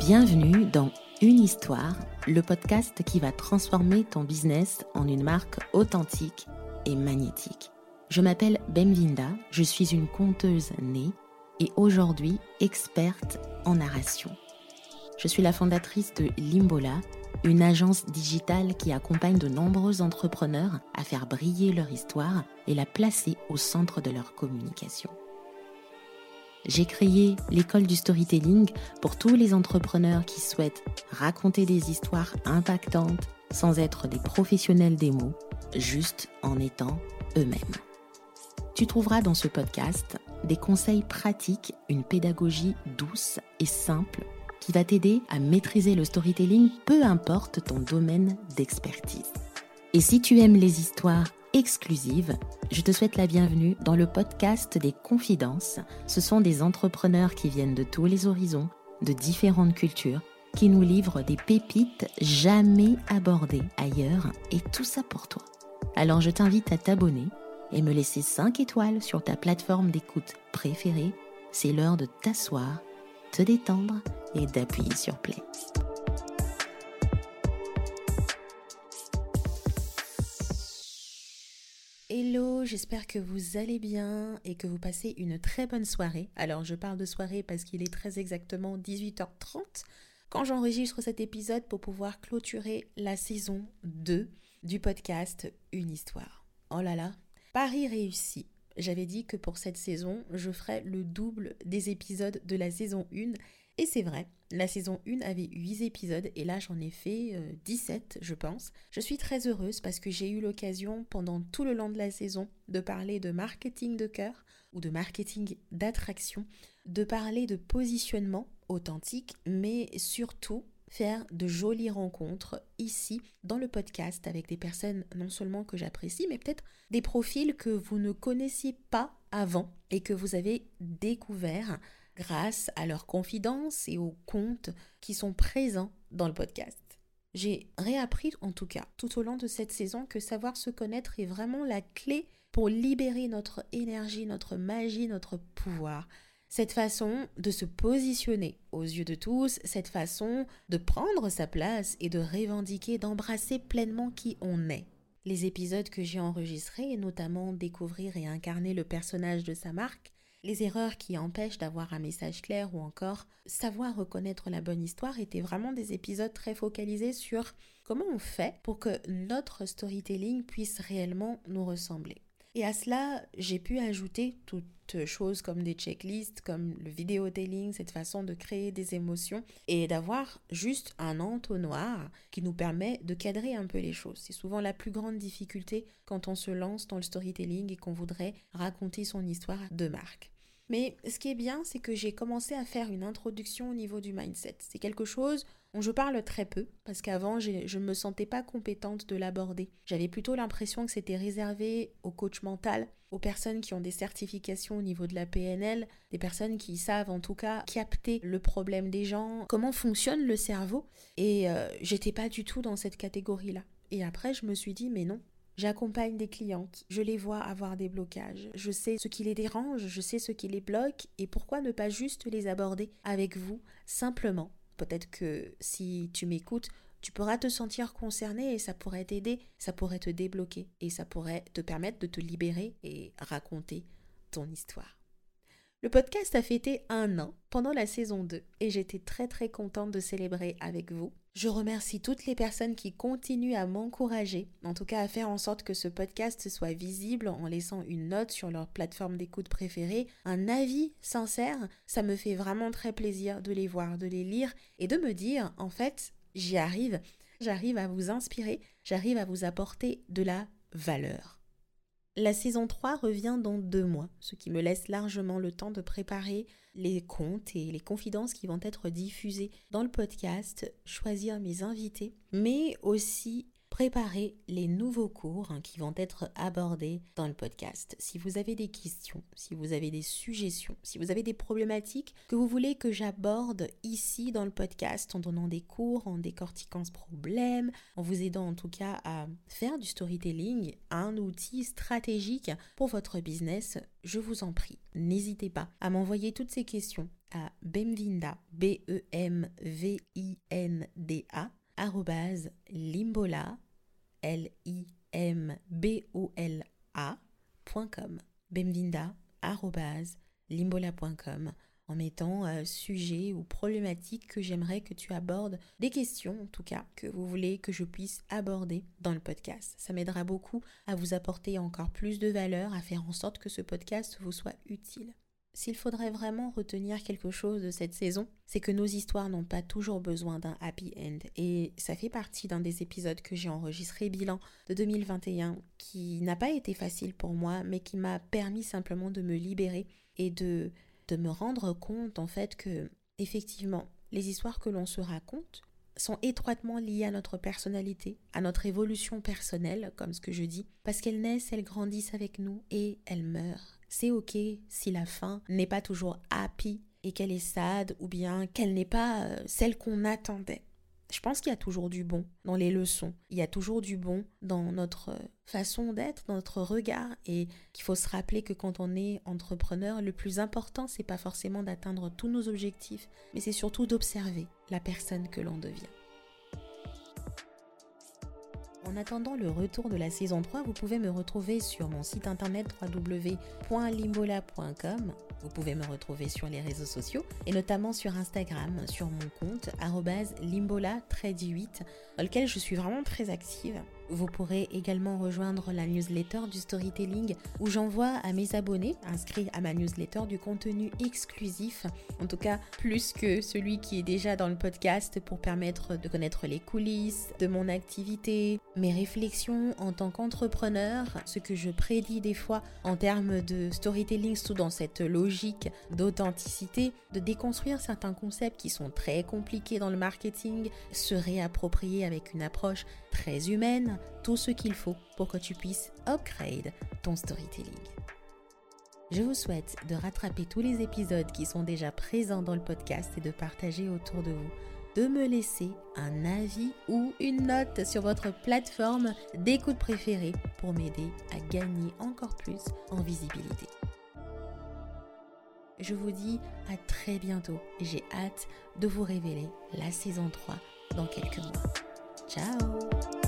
Bienvenue dans Une histoire, le podcast qui va transformer ton business en une marque authentique et magnétique. Je m'appelle Bemvinda, je suis une conteuse née et aujourd'hui experte en narration. Je suis la fondatrice de Limbola, une agence digitale qui accompagne de nombreux entrepreneurs à faire briller leur histoire et la placer au centre de leur communication. J'ai créé l'école du storytelling pour tous les entrepreneurs qui souhaitent raconter des histoires impactantes sans être des professionnels des mots, juste en étant eux-mêmes. Tu trouveras dans ce podcast des conseils pratiques, une pédagogie douce et simple qui va t'aider à maîtriser le storytelling, peu importe ton domaine d'expertise. Et si tu aimes les histoires exclusive, je te souhaite la bienvenue dans le podcast des confidences. Ce sont des entrepreneurs qui viennent de tous les horizons, de différentes cultures, qui nous livrent des pépites jamais abordées ailleurs, et tout ça pour toi. Alors je t'invite à t'abonner et me laisser 5 étoiles sur ta plateforme d'écoute préférée. C'est l'heure de t'asseoir, te détendre et d'appuyer sur play. Hello, j'espère que vous allez bien et que vous passez une très bonne soirée. Alors je parle de soirée parce qu'il est très exactement 18h30 quand j'enregistre cet épisode pour pouvoir clôturer la saison 2 du podcast Une histoire. Oh là là, Paris réussi. J'avais dit que pour cette saison, je ferais le double des épisodes de la saison 1 et c'est vrai, la saison 1 avait 8 épisodes et là j'en ai fait 17 euh, je pense. Je suis très heureuse parce que j'ai eu l'occasion pendant tout le long de la saison de parler de marketing de cœur ou de marketing d'attraction, de parler de positionnement authentique mais surtout faire de jolies rencontres ici dans le podcast avec des personnes non seulement que j'apprécie mais peut-être des profils que vous ne connaissiez pas avant et que vous avez découvert grâce à leurs confidences et aux comptes qui sont présents dans le podcast. J'ai réappris en tout cas tout au long de cette saison que savoir se connaître est vraiment la clé pour libérer notre énergie, notre magie, notre pouvoir. Cette façon de se positionner aux yeux de tous, cette façon de prendre sa place et de revendiquer, d'embrasser pleinement qui on est. Les épisodes que j'ai enregistrés, notamment découvrir et incarner le personnage de sa marque, les erreurs qui empêchent d'avoir un message clair ou encore savoir reconnaître la bonne histoire étaient vraiment des épisodes très focalisés sur comment on fait pour que notre storytelling puisse réellement nous ressembler. Et à cela, j'ai pu ajouter toutes choses comme des checklists, comme le vidéotelling, cette façon de créer des émotions et d'avoir juste un entonnoir qui nous permet de cadrer un peu les choses. C'est souvent la plus grande difficulté quand on se lance dans le storytelling et qu'on voudrait raconter son histoire de marque. Mais ce qui est bien, c'est que j'ai commencé à faire une introduction au niveau du mindset. C'est quelque chose dont je parle très peu, parce qu'avant, je ne me sentais pas compétente de l'aborder. J'avais plutôt l'impression que c'était réservé au coach mental, aux personnes qui ont des certifications au niveau de la PNL, des personnes qui savent en tout cas capter le problème des gens, comment fonctionne le cerveau. Et euh, j'étais pas du tout dans cette catégorie-là. Et après, je me suis dit, mais non, J'accompagne des clientes, je les vois avoir des blocages, je sais ce qui les dérange, je sais ce qui les bloque et pourquoi ne pas juste les aborder avec vous simplement. Peut-être que si tu m'écoutes, tu pourras te sentir concerné et ça pourrait t'aider, ça pourrait te débloquer et ça pourrait te permettre de te libérer et raconter ton histoire. Le podcast a fêté un an pendant la saison 2 et j'étais très très contente de célébrer avec vous. Je remercie toutes les personnes qui continuent à m'encourager, en tout cas à faire en sorte que ce podcast soit visible en laissant une note sur leur plateforme d'écoute préférée, un avis sincère. Ça me fait vraiment très plaisir de les voir, de les lire et de me dire en fait j'y arrive, j'arrive à vous inspirer, j'arrive à vous apporter de la valeur. La saison 3 revient dans deux mois, ce qui me laisse largement le temps de préparer les contes et les confidences qui vont être diffusées dans le podcast, choisir mes invités, mais aussi préparer les nouveaux cours hein, qui vont être abordés dans le podcast. Si vous avez des questions, si vous avez des suggestions, si vous avez des problématiques que vous voulez que j'aborde ici dans le podcast en donnant des cours, en décortiquant ce problème, en vous aidant en tout cas à faire du storytelling un outil stratégique pour votre business, je vous en prie, n'hésitez pas à m'envoyer toutes ces questions à bemvinda, B-E-M-V-I-N-D-A, limbola, L-I-M-B-O-L-A.com. Bemvinda, limbola.com en mettant euh, sujet ou problématique que j'aimerais que tu abordes, des questions en tout cas que vous voulez que je puisse aborder dans le podcast. Ça m'aidera beaucoup à vous apporter encore plus de valeur, à faire en sorte que ce podcast vous soit utile. S'il faudrait vraiment retenir quelque chose de cette saison, c'est que nos histoires n'ont pas toujours besoin d'un happy end. Et ça fait partie d'un des épisodes que j'ai enregistré bilan de 2021 qui n'a pas été facile pour moi, mais qui m'a permis simplement de me libérer et de, de me rendre compte en fait que, effectivement, les histoires que l'on se raconte sont étroitement liées à notre personnalité, à notre évolution personnelle, comme ce que je dis, parce qu'elles naissent, elles grandissent avec nous et elles meurent c'est ok si la fin n'est pas toujours happy et qu'elle est sad ou bien qu'elle n'est pas euh, celle qu'on attendait. Je pense qu'il y a toujours du bon dans les leçons, il y a toujours du bon dans notre euh, façon d'être, dans notre regard et qu'il faut se rappeler que quand on est entrepreneur, le plus important c'est pas forcément d'atteindre tous nos objectifs, mais c'est surtout d'observer la personne que l'on devient. En attendant le retour de la saison 3, vous pouvez me retrouver sur mon site internet www.limbola.com. Vous pouvez me retrouver sur les réseaux sociaux et notamment sur Instagram, sur mon compte limbola-8 dans lequel je suis vraiment très active. Vous pourrez également rejoindre la newsletter du storytelling où j'envoie à mes abonnés inscrits à ma newsletter du contenu exclusif, en tout cas plus que celui qui est déjà dans le podcast pour permettre de connaître les coulisses de mon activité, mes réflexions en tant qu'entrepreneur, ce que je prédis des fois en termes de storytelling, tout dans cette logique d'authenticité, de déconstruire certains concepts qui sont très compliqués dans le marketing, se réapproprier avec une approche très humaine, tout ce qu'il faut pour que tu puisses upgrade ton storytelling. Je vous souhaite de rattraper tous les épisodes qui sont déjà présents dans le podcast et de partager autour de vous, de me laisser un avis ou une note sur votre plateforme d'écoute préférée pour m'aider à gagner encore plus en visibilité. Je vous dis à très bientôt et j'ai hâte de vous révéler la saison 3 dans quelques mois. Ciao